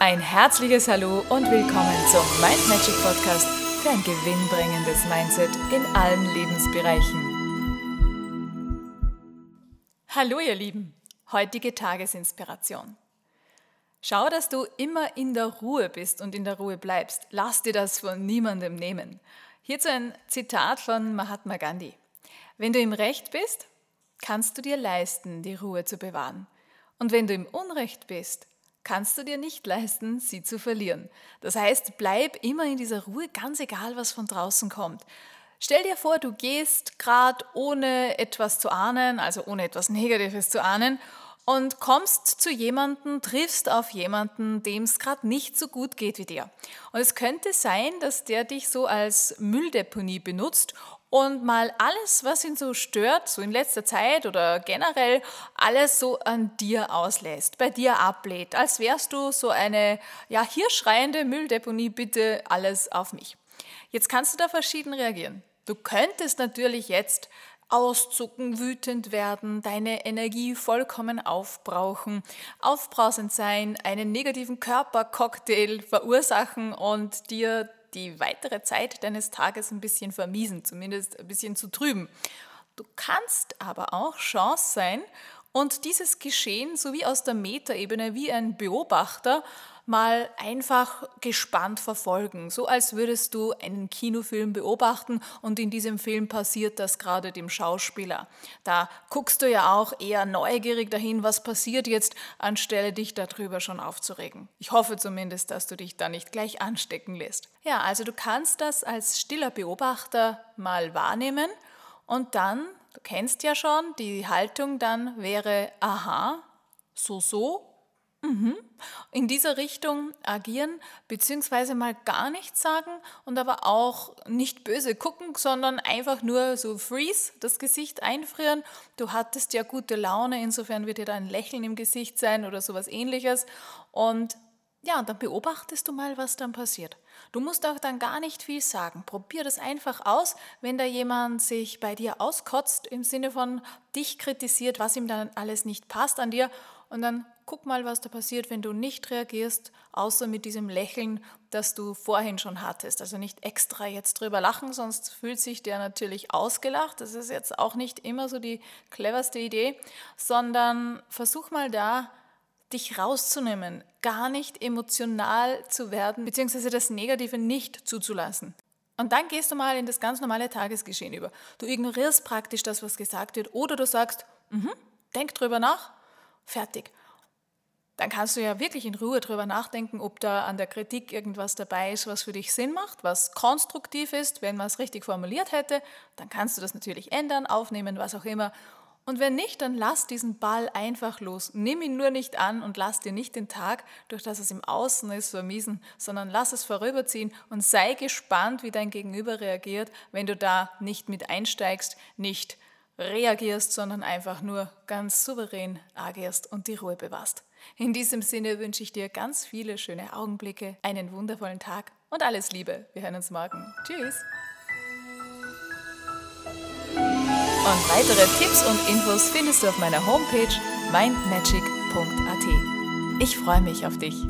Ein herzliches Hallo und willkommen zum Mind Magic Podcast für ein gewinnbringendes Mindset in allen Lebensbereichen. Hallo ihr Lieben, heutige Tagesinspiration. Schau, dass du immer in der Ruhe bist und in der Ruhe bleibst. Lass dir das von niemandem nehmen. Hierzu ein Zitat von Mahatma Gandhi. Wenn du im Recht bist, kannst du dir leisten, die Ruhe zu bewahren. Und wenn du im Unrecht bist, kannst du dir nicht leisten, sie zu verlieren. Das heißt, bleib immer in dieser Ruhe, ganz egal, was von draußen kommt. Stell dir vor, du gehst gerade ohne etwas zu ahnen, also ohne etwas Negatives zu ahnen, und kommst zu jemandem, triffst auf jemanden, dem es gerade nicht so gut geht wie dir. Und es könnte sein, dass der dich so als Mülldeponie benutzt und mal alles, was ihn so stört, so in letzter Zeit oder generell, alles so an dir auslässt, bei dir ablehnt, als wärst du so eine, ja, hier schreiende Mülldeponie, bitte alles auf mich. Jetzt kannst du da verschieden reagieren. Du könntest natürlich jetzt auszucken, wütend werden, deine Energie vollkommen aufbrauchen, aufbrausend sein, einen negativen Körpercocktail verursachen und dir die weitere Zeit deines Tages ein bisschen vermiesen, zumindest ein bisschen zu trüben. Du kannst aber auch Chance sein und dieses Geschehen sowie aus der Metaebene wie ein Beobachter mal einfach gespannt verfolgen, so als würdest du einen Kinofilm beobachten und in diesem Film passiert das gerade dem Schauspieler. Da guckst du ja auch eher neugierig dahin, was passiert jetzt, anstelle dich darüber schon aufzuregen. Ich hoffe zumindest, dass du dich da nicht gleich anstecken lässt. Ja, also du kannst das als stiller Beobachter mal wahrnehmen und dann, du kennst ja schon, die Haltung dann wäre, aha, so, so, Mhm. In dieser Richtung agieren, beziehungsweise mal gar nichts sagen und aber auch nicht böse gucken, sondern einfach nur so freeze, das Gesicht einfrieren. Du hattest ja gute Laune, insofern wird dir da ein Lächeln im Gesicht sein oder sowas ähnliches. Und ja, dann beobachtest du mal, was dann passiert. Du musst auch dann gar nicht viel sagen. Probier das einfach aus, wenn da jemand sich bei dir auskotzt, im Sinne von dich kritisiert, was ihm dann alles nicht passt an dir. Und dann guck mal, was da passiert, wenn du nicht reagierst, außer mit diesem Lächeln, das du vorhin schon hattest. Also nicht extra jetzt drüber lachen, sonst fühlt sich der natürlich ausgelacht. Das ist jetzt auch nicht immer so die cleverste Idee, sondern versuch mal da, dich rauszunehmen, gar nicht emotional zu werden, beziehungsweise das Negative nicht zuzulassen. Und dann gehst du mal in das ganz normale Tagesgeschehen über. Du ignorierst praktisch das, was gesagt wird, oder du sagst, mm denk drüber nach, fertig dann kannst du ja wirklich in Ruhe drüber nachdenken, ob da an der Kritik irgendwas dabei ist, was für dich Sinn macht, was konstruktiv ist. Wenn man es richtig formuliert hätte, dann kannst du das natürlich ändern, aufnehmen, was auch immer. Und wenn nicht, dann lass diesen Ball einfach los. Nimm ihn nur nicht an und lass dir nicht den Tag, durch das es im Außen ist, vermiesen, sondern lass es vorüberziehen und sei gespannt, wie dein Gegenüber reagiert, wenn du da nicht mit einsteigst, nicht reagierst, sondern einfach nur ganz souverän agierst und die Ruhe bewahrst. In diesem Sinne wünsche ich dir ganz viele schöne Augenblicke, einen wundervollen Tag und alles Liebe. Wir hören uns morgen. Tschüss. Und weitere Tipps und Infos findest du auf meiner Homepage mindmagic.at. Ich freue mich auf dich.